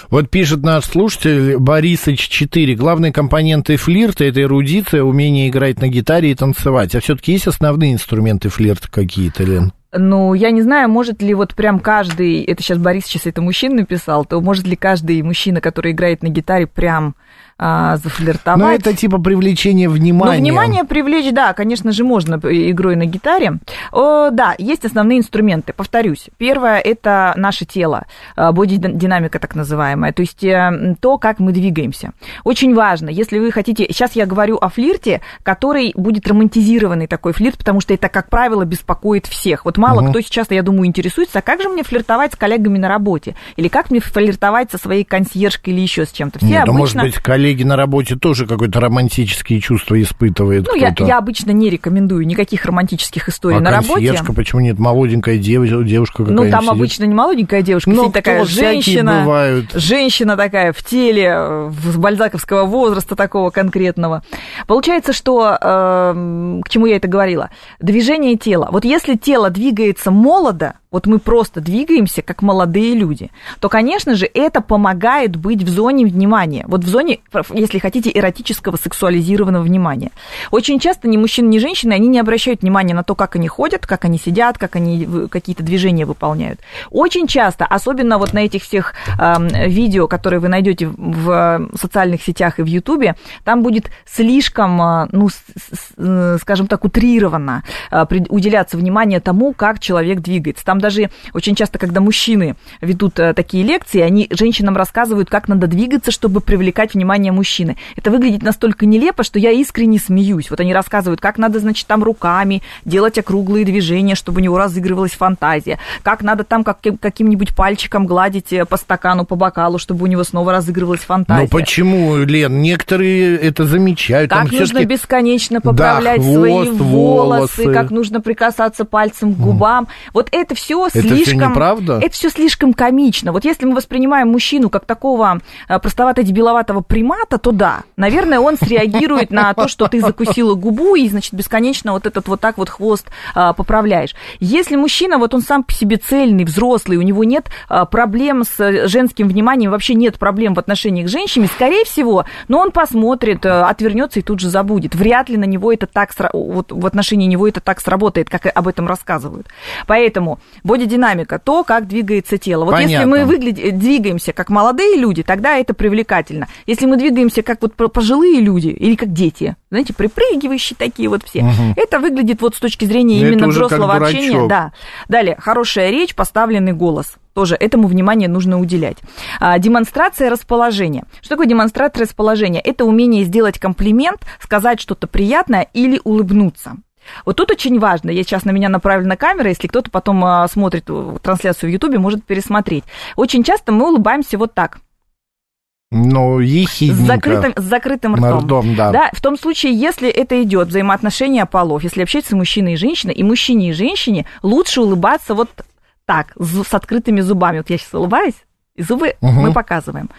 Вот пишет наш слушатель Борисыч 4. Главные компоненты флирта – это эрудиция, умение играть на гитаре и танцевать. А все-таки есть основные инструменты флирта какие-то, Лен? Ну, я не знаю, может ли вот прям каждый, это сейчас Борис сейчас это мужчина написал, то может ли каждый мужчина, который играет на гитаре, прям а, зафлиртовать. Ну, это типа привлечение внимания. Ну, внимание привлечь, да, конечно же, можно игрой на гитаре. О, да, есть основные инструменты. Повторюсь. Первое – это наше тело, а, бодидинамика так называемая, то есть э, то, как мы двигаемся. Очень важно, если вы хотите... Сейчас я говорю о флирте, который будет романтизированный такой флирт, потому что это, как правило, беспокоит всех. Вот мало угу. кто сейчас, я думаю, интересуется, а как же мне флиртовать с коллегами на работе? Или как мне флиртовать со своей консьержкой или еще с чем-то? Все Нет, обычно... может быть, коллеги на работе тоже какое-то романтические чувства испытывают. Ну, я, я обычно не рекомендую никаких романтических историй а на работе. почему нет? Молоденькая девушка, девушка какая-нибудь Ну, там сидит. обычно не молоденькая девушка, ну, сидит такая женщина. Бывают. Женщина такая в теле, в бальзаковского возраста такого конкретного. Получается, что, э, к чему я это говорила? Движение тела. Вот если тело двигается молодо, вот мы просто двигаемся, как молодые люди, то, конечно же, это помогает быть в зоне внимания. Вот в зоне, если хотите, эротического, сексуализированного внимания. Очень часто ни мужчины, ни женщины, они не обращают внимания на то, как они ходят, как они сидят, как они какие-то движения выполняют. Очень часто, особенно вот на этих всех э, видео, которые вы найдете в социальных сетях и в Ютубе, там будет слишком, э, ну, с, с, э, скажем так, утрированно э, уделяться внимание тому, как человек двигается. Там даже очень часто, когда мужчины ведут э, такие лекции, они женщинам рассказывают, как надо двигаться, чтобы привлекать внимание мужчины. Это выглядит настолько нелепо, что я искренне смеюсь. Вот они рассказывают, как надо, значит, там руками делать округлые движения, чтобы у него разыгрывалась фантазия, как надо там как, каким-нибудь пальчиком гладить э, по стакану, по бокалу, чтобы у него снова разыгрывалась фантазия. Ну почему, Лен? Некоторые это замечают. Как там нужно бесконечно поправлять да, хвост, свои волосы, волосы, как нужно прикасаться пальцем к губам. Mm. Вот это все все слишком... Это все неправда? Это все слишком комично. Вот если мы воспринимаем мужчину как такого э, простовато-дебиловатого примата, то да, наверное, он среагирует на то, что ты закусила губу и, значит, бесконечно вот этот вот так вот хвост а, поправляешь. Если мужчина, вот он сам по себе цельный, взрослый, у него нет а, проблем с женским вниманием, вообще нет проблем в отношениях с женщинами, скорее всего, но он посмотрит, отвернется и тут же забудет. Вряд ли на него это так, вот в отношении него это так сработает, как об этом рассказывают. Поэтому бодидинамика, то, как двигается тело. Вот Понятно. если мы выглядим, двигаемся как молодые люди, тогда это привлекательно. Если мы двигаемся как вот пожилые люди или как дети, знаете, припрыгивающие такие вот все, угу. это выглядит вот с точки зрения Но именно взрослого общения. Да. Далее, хорошая речь, поставленный голос тоже этому внимание нужно уделять. А, демонстрация расположения. Что такое демонстрация расположения? Это умение сделать комплимент, сказать что-то приятное или улыбнуться. Вот тут очень важно, я сейчас на меня направлена камера, если кто-то потом а, смотрит трансляцию в Ютубе, может пересмотреть. Очень часто мы улыбаемся вот так. Ну, ехидненько. С закрытым, с закрытым ртом. ртом да. да. В том случае, если это идет взаимоотношения полов, если общается мужчина и женщина, и мужчине и женщине лучше улыбаться вот так, с открытыми зубами. Вот я сейчас улыбаюсь, и зубы угу. мы показываем.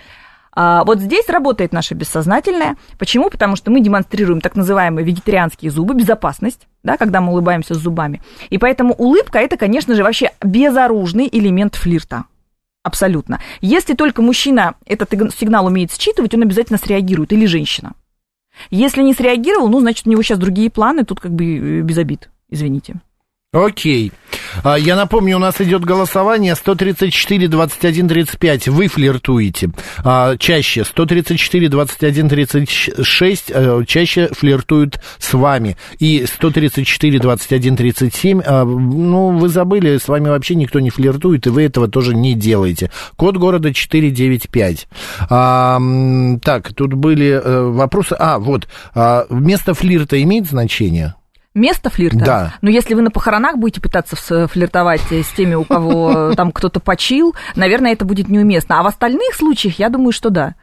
А, вот здесь работает наше бессознательное. Почему? Потому что мы демонстрируем так называемые вегетарианские зубы, безопасность, да, когда мы улыбаемся с зубами. И поэтому улыбка это, конечно же, вообще безоружный элемент флирта. Абсолютно. Если только мужчина этот сигнал умеет считывать, он обязательно среагирует, или женщина. Если не среагировал, ну, значит, у него сейчас другие планы, тут как бы э, без обид, извините. Окей. А, я напомню, у нас идет голосование 134 21 35. Вы флиртуете а, чаще. 134 21 36 чаще флиртуют с вами. И 134 21 37, ну, вы забыли, с вами вообще никто не флиртует, и вы этого тоже не делаете. Код города 495. А, так, тут были э, вопросы. А, вот, место флирта имеет значение? Место флирта. Да. Но если вы на похоронах будете пытаться флиртовать с теми, у кого там кто-то почил, наверное, это будет неуместно. А в остальных случаях, я думаю, что да.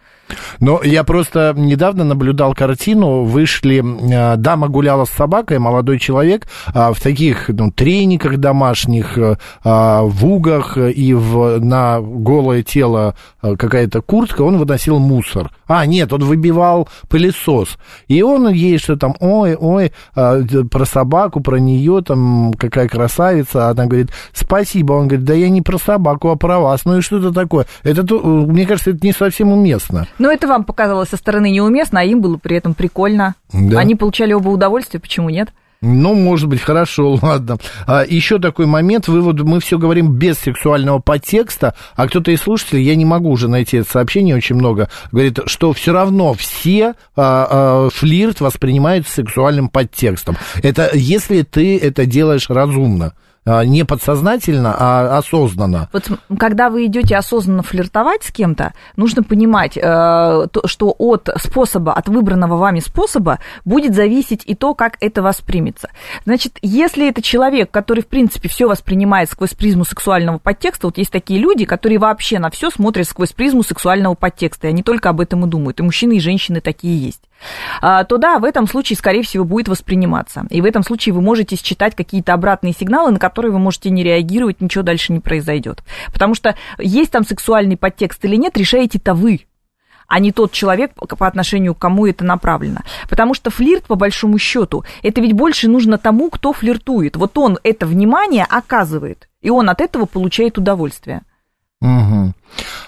Но я просто недавно наблюдал картину, вышли, э, дама гуляла с собакой, молодой человек а, в таких ну, трениках домашних, э, в угах и в, на голое тело э, какая-то куртка, он выносил мусор. А, нет, он выбивал пылесос. И он ей что там, ой, ой, про собаку, про нее, там, какая красавица. Она говорит, спасибо. Он говорит, да я не про собаку, а про вас. Ну и что-то такое. Это, мне кажется, это не совсем уместно. Но это вам показалось со стороны неуместно, а им было при этом прикольно. Да. Они получали оба удовольствие, почему нет? Ну, может быть, хорошо, ладно. А, еще такой момент, вывод, мы все говорим без сексуального подтекста, а кто-то из слушателей, я не могу уже найти это сообщение, очень много, говорит, что все равно все а, а, флирт воспринимают с сексуальным подтекстом. Это если ты это делаешь разумно. А, не подсознательно, а осознанно. Вот когда вы идете осознанно флиртовать с кем-то, нужно понимать, э, что от способа, от выбранного вами способа будет зависеть и то, как это воспримется. Значит, если это человек, который, в принципе, все воспринимает сквозь призму сексуального подтекста, вот есть такие люди, которые вообще на все смотрят сквозь призму сексуального подтекста, и они только об этом и думают. И мужчины, и женщины такие есть. А, то да, в этом случае, скорее всего, будет восприниматься. И в этом случае вы можете считать какие-то обратные сигналы, на которые вы можете не реагировать, ничего дальше не произойдет. Потому что есть там сексуальный подтекст или нет, решаете-то вы а не тот человек, по отношению к кому это направлено. Потому что флирт, по большому счету, это ведь больше нужно тому, кто флиртует. Вот он это внимание оказывает, и он от этого получает удовольствие. Угу.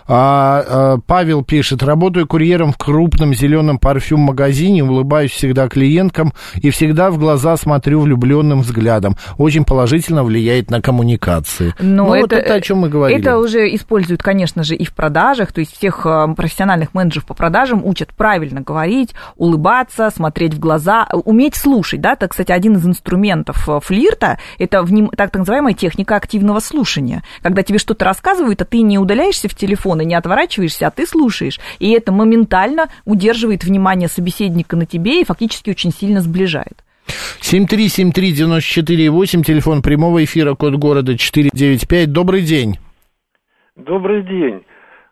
А, а, Павел пишет, работаю курьером в крупном зеленом парфюм-магазине, улыбаюсь всегда клиенткам и всегда в глаза смотрю влюбленным взглядом. Очень положительно влияет на коммуникации. Но ну, это, вот это о чем мы говорили. Это уже используют, конечно же, и в продажах, то есть всех а, профессиональных менеджеров по продажам учат правильно говорить, улыбаться, смотреть в глаза, уметь слушать, да, это, кстати, один из инструментов а, флирта, это вним... так называемая техника активного слушания, когда тебе что-то рассказывают, а ты не удаляешься в телефон и не отворачиваешься, а ты слушаешь. И это моментально удерживает внимание собеседника на тебе и фактически очень сильно сближает. 7373948, телефон прямого эфира, код города 495. Добрый день. Добрый день.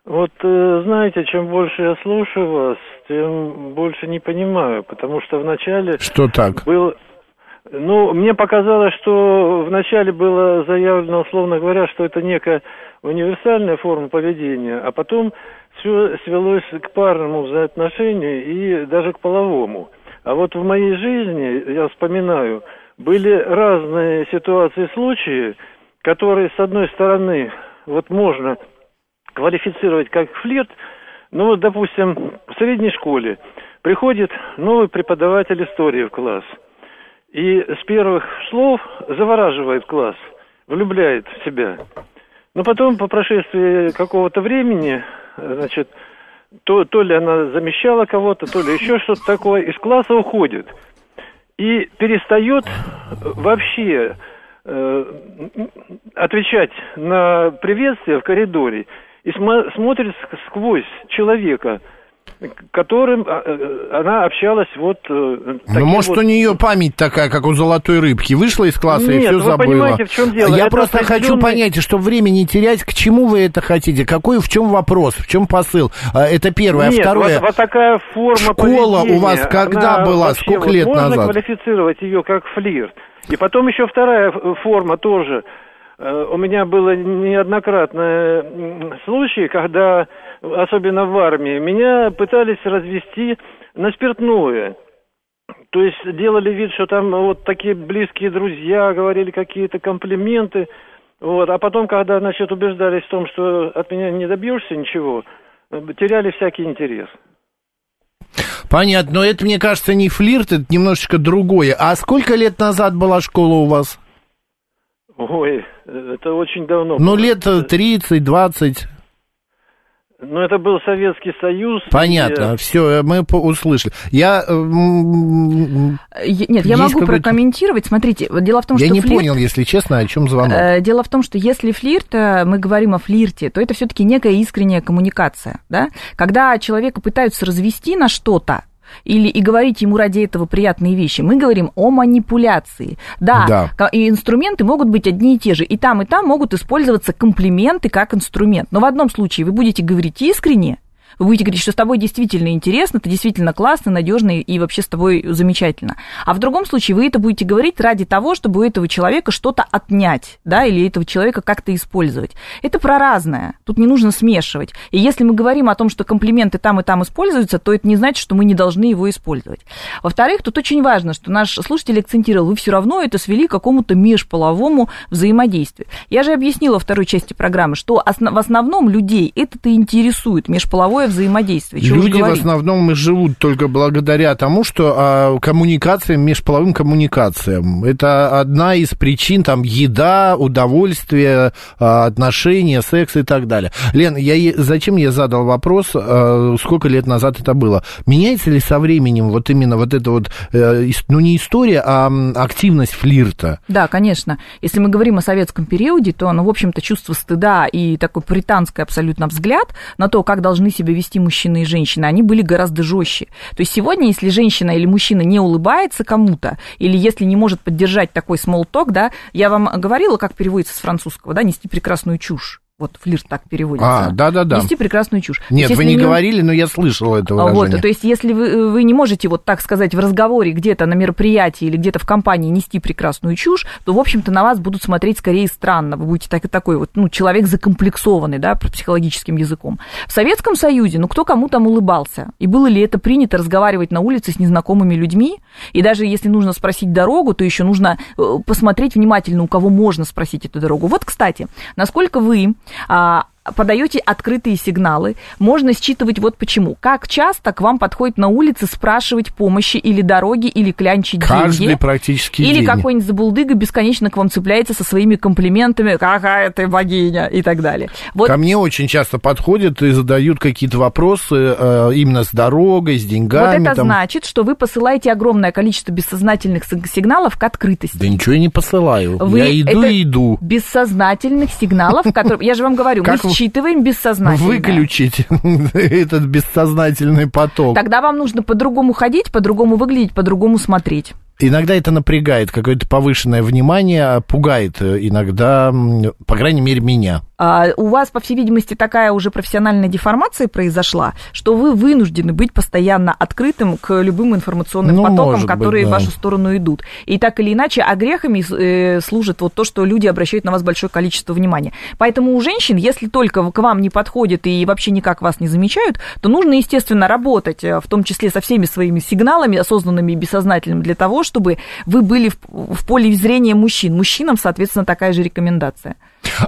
Вот, э, знаете, чем больше я слушаю вас, тем больше не понимаю, потому что вначале... Что так? Был, Ну, мне показалось, что вначале было заявлено, условно говоря, что это некая универсальная форма поведения, а потом все свелось к парному взаимоотношению и даже к половому. А вот в моей жизни, я вспоминаю, были разные ситуации, случаи, которые, с одной стороны, вот можно квалифицировать как флирт, ну вот, допустим, в средней школе приходит новый преподаватель истории в класс – и с первых слов завораживает класс, влюбляет в себя. Но потом, по прошествии какого-то времени, значит, то, то ли она замещала кого-то, то ли еще что-то такое, из класса уходит. И перестает вообще э, отвечать на приветствие в коридоре и смо- смотрит сквозь человека – которым а, э, она общалась вот... Э, ну, может, вот... у нее память такая, как у золотой рыбки. Вышла из класса Нет, и все вы забыла. понимаете, в чем дело? Я это просто определенный... хочу понять, чтобы времени не терять, к чему вы это хотите? Какой, в чем вопрос, в чем посыл? А, это первое. Нет, а второе... Вот, вот такая форма Школа поведения, у вас когда она была? Вообще, Сколько вот лет можно назад? Можно квалифицировать ее как флирт. И потом еще вторая форма тоже. Э, у меня было неоднократные случаи, когда особенно в армии, меня пытались развести на спиртное. То есть делали вид, что там вот такие близкие друзья, говорили какие-то комплименты. Вот. А потом, когда, значит, убеждались в том, что от меня не добьешься ничего, теряли всякий интерес. Понятно, но это, мне кажется, не флирт, это немножечко другое. А сколько лет назад была школа у вас? Ой, это очень давно. Ну, лет 30, 20. Ну, это был Советский Союз. Понятно, и... все, мы услышали. Я... Э, нет, я могу прокомментировать. Смотрите, дело в том, я что Я не флирт... понял, если честно, о чем звонок. Э, дело в том, что если флирт, э, мы говорим о флирте, то это все-таки некая искренняя коммуникация, да? Когда человека пытаются развести на что-то, или и говорить ему ради этого приятные вещи. Мы говорим о манипуляции. Да, да, и инструменты могут быть одни и те же. И там, и там могут использоваться комплименты как инструмент. Но в одном случае вы будете говорить искренне, вы будете говорить, что с тобой действительно интересно, ты действительно классный, надежный и вообще с тобой замечательно. А в другом случае вы это будете говорить ради того, чтобы у этого человека что-то отнять, да, или этого человека как-то использовать. Это про разное. Тут не нужно смешивать. И если мы говорим о том, что комплименты там и там используются, то это не значит, что мы не должны его использовать. Во-вторых, тут очень важно, что наш слушатель акцентировал, вы все равно это свели к какому-то межполовому взаимодействию. Я же объяснила второй части программы, что в основном людей это-то интересует межполовое такое взаимодействие? Чего Люди в основном и живут только благодаря тому, что а, коммуникациям, межполовым коммуникациям. Это одна из причин, там, еда, удовольствие, а, отношения, секс и так далее. Лен, я, зачем я задал вопрос, а, сколько лет назад это было? Меняется ли со временем вот именно вот эта вот, а, ну, не история, а активность флирта? Да, конечно. Если мы говорим о советском периоде, то, ну, в общем-то, чувство стыда и такой британский абсолютно взгляд на то, как должны себя вести мужчины и женщины, они были гораздо жестче. То есть сегодня, если женщина или мужчина не улыбается кому-то, или если не может поддержать такой small talk, да, я вам говорила, как переводится с французского, да, нести прекрасную чушь. Вот флирт так переводится. А, да-да-да. Нести прекрасную чушь. Нет, есть, вы не, не говорили, но я слышал это выражение. Вот, то есть если вы, вы не можете, вот так сказать, в разговоре где-то на мероприятии или где-то в компании нести прекрасную чушь, то, в общем-то, на вас будут смотреть скорее странно. Вы будете так, такой вот, ну, человек закомплексованный, да, психологическим языком. В Советском Союзе, ну, кто кому там улыбался? И было ли это принято разговаривать на улице с незнакомыми людьми? И даже если нужно спросить дорогу, то еще нужно э, посмотреть внимательно, у кого можно спросить эту дорогу. Вот, кстати, насколько вы а, подаете открытые сигналы, можно считывать вот почему. Как часто к вам подходит на улице спрашивать помощи или дороги, или клянчить Каждый деньги. практически Или день. какой-нибудь забулдыга бесконечно к вам цепляется со своими комплиментами, какая ты богиня и так далее. Вот. Ко мне очень часто подходят и задают какие-то вопросы э, именно с дорогой, с деньгами. Вот это там. значит, что вы посылаете огромное количество бессознательных сигналов к открытости. Да ничего я не посылаю. Вы я иду и иду. Бессознательных сигналов, которые... Я же вам говорю, мы считываем бессознательно. Выключить этот бессознательный поток. Тогда вам нужно по-другому ходить, по-другому выглядеть, по-другому смотреть. Иногда это напрягает, какое-то повышенное внимание, пугает иногда, по крайней мере, меня. А, у вас, по всей видимости, такая уже профессиональная деформация произошла, что вы вынуждены быть постоянно открытым к любым информационным ну, потокам, которые быть, да. в вашу сторону идут. И так или иначе, а грехами э, служит вот то, что люди обращают на вас большое количество внимания. Поэтому у женщин, если только к вам не подходят и вообще никак вас не замечают, то нужно, естественно, работать, э, в том числе со всеми своими сигналами, осознанными и бессознательными, для того, чтобы вы были в, в поле зрения мужчин. Мужчинам, соответственно, такая же рекомендация.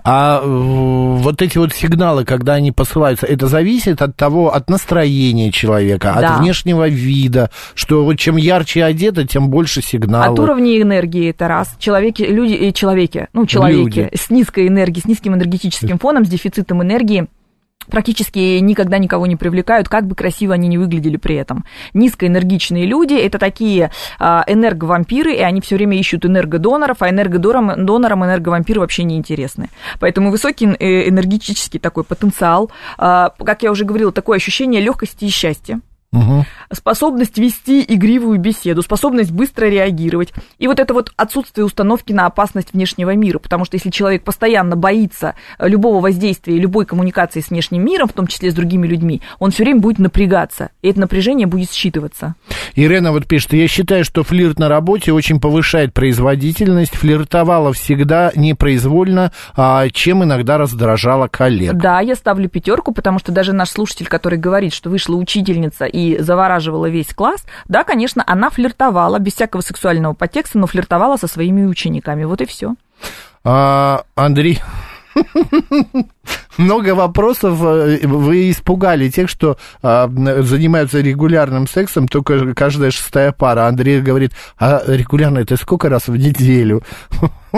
А э, вот эти вот сигналы, когда они посылаются, это зависит от того, от настроения человека, да. от внешнего вида, что вот чем ярче одето, тем больше сигналов. От уровня энергии это раз. Человеки, люди, и человеки, ну, человеки люди. с низкой энергией, с низким энергетическим фоном, с дефицитом энергии – практически никогда никого не привлекают, как бы красиво они не выглядели при этом. Низкоэнергичные люди – это такие а, энерговампиры, и они все время ищут энергодоноров, а энергодонорам донорам энерговампиры вообще не интересны. Поэтому высокий э, энергетический такой потенциал, а, как я уже говорила, такое ощущение легкости и счастья угу. способность вести игривую беседу, способность быстро реагировать. И вот это вот отсутствие установки на опасность внешнего мира, потому что если человек постоянно боится любого воздействия, любой коммуникации с внешним миром, в том числе с другими людьми, он все время будет напрягаться, и это напряжение будет считываться. Ирена вот пишет, я считаю, что флирт на работе очень повышает производительность, флиртовала всегда непроизвольно, а чем иногда раздражала коллег. Да, я ставлю пятерку, потому что даже наш слушатель, который говорит, что вышла учительница и завораживала весь класс, да, конечно, она флиртовала без всякого сексуального подтекста, но флиртовала со своими учениками. Вот и все. А, Андрей, много вопросов. Э, вы испугали тех, что а, занимаются регулярным сексом, только каждая шестая пара. Андрей говорит, а регулярно это сколько раз в неделю?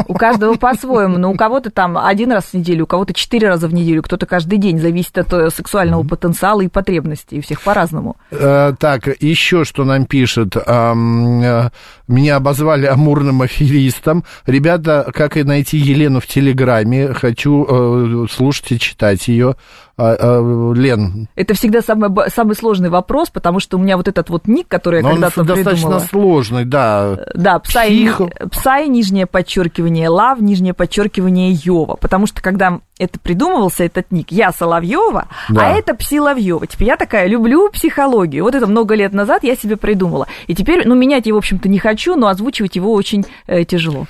У каждого по-своему, но у кого-то там один раз в неделю, у кого-то четыре раза в неделю, кто-то каждый день, зависит от э, сексуального потенциала и потребностей, у всех по-разному. Э, так, еще что нам пишет. Меня обозвали амурным аферистом. Ребята, как и найти Елену в Телеграме, хочу слушать и читать ее. А, а, Лен. Это всегда самый, самый сложный вопрос, потому что у меня вот этот вот ник, который я когда-то придумала. достаточно сложный, да. Да, псай, псай, нижнее подчеркивание, лав, нижнее подчеркивание Йова. Потому что когда это придумывался, этот ник, я Соловьева, да. а это Псиловьева. Теперь я такая люблю психологию. Вот это много лет назад я себе придумала. И теперь, ну, менять его, в общем-то, не хочу, но озвучивать его очень э, тяжело.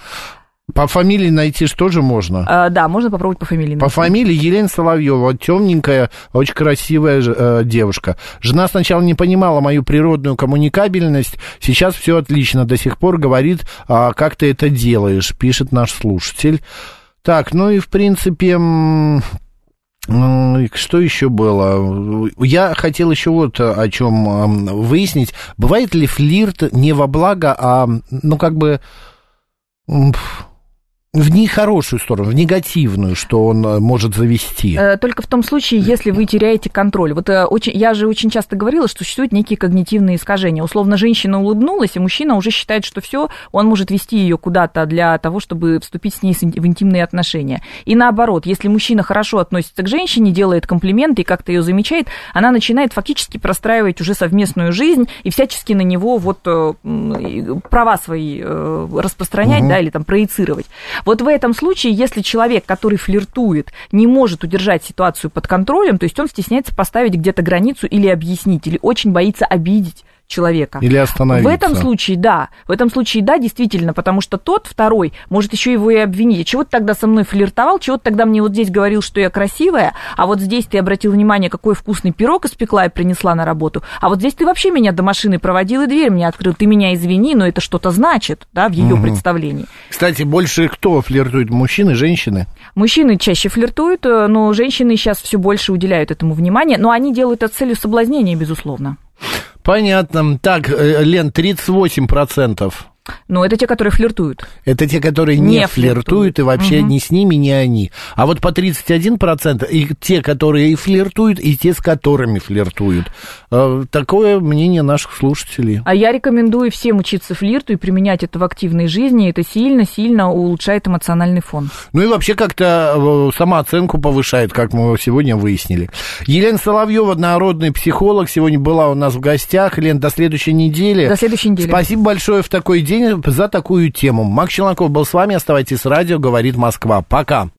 По фамилии найти же можно? А, да, можно попробовать по фамилии. Найти. По фамилии Елена Соловьева, темненькая, очень красивая э, девушка. Жена сначала не понимала мою природную коммуникабельность, сейчас все отлично, до сих пор говорит, а, как ты это делаешь, пишет наш слушатель. Так, ну и в принципе, что еще было? Я хотел еще вот о чем выяснить. Бывает ли флирт не во благо, а, ну, как бы в нехорошую сторону, в негативную, что он э, может завести. Э, только в том случае, если вы теряете контроль. Вот э, очень, я же очень часто говорила, что существуют некие когнитивные искажения. Условно, женщина улыбнулась, и мужчина уже считает, что все, он может вести ее куда-то для того, чтобы вступить с ней в интимные отношения. И наоборот, если мужчина хорошо относится к женщине, делает комплименты и как-то ее замечает, она начинает фактически простраивать уже совместную жизнь и всячески на него вот права свои распространять, угу. да, или там проецировать. Вот в этом случае, если человек, который флиртует, не может удержать ситуацию под контролем, то есть он стесняется поставить где-то границу или объяснить, или очень боится обидеть человека. Или остановиться. В этом случае, да. В этом случае, да, действительно, потому что тот, второй, может еще его и обвинить. Чего ты тогда со мной флиртовал, чего ты тогда мне вот здесь говорил, что я красивая, а вот здесь ты обратил внимание, какой вкусный пирог испекла и принесла на работу, а вот здесь ты вообще меня до машины проводил и дверь мне открыл. Ты меня извини, но это что-то значит, да, в ее угу. представлении. Кстати, больше кто флиртует, мужчины, женщины? Мужчины чаще флиртуют, э, но женщины сейчас все больше уделяют этому внимания, но они делают это целью соблазнения, безусловно. Понятно. Так, э, Лен, 38%. Ну, это те, которые флиртуют. Это те, которые не, не флиртуют, флиртуют, и вообще угу. ни с ними, ни они. А вот по 31% и те, которые и флиртуют, и те, с которыми флиртуют. Э, такое мнение наших слушателей. А я рекомендую всем учиться флирту и применять это в активной жизни. Это сильно-сильно улучшает эмоциональный фон. Ну и вообще как-то э, самооценку повышает, как мы сегодня выяснили. Елена Соловьева, народный психолог, сегодня была у нас в гостях. Лен, до следующей недели. До следующей недели. Спасибо большое в такой день за такую тему. Макс Челноков был с вами. Оставайтесь с радио, говорит Москва. Пока.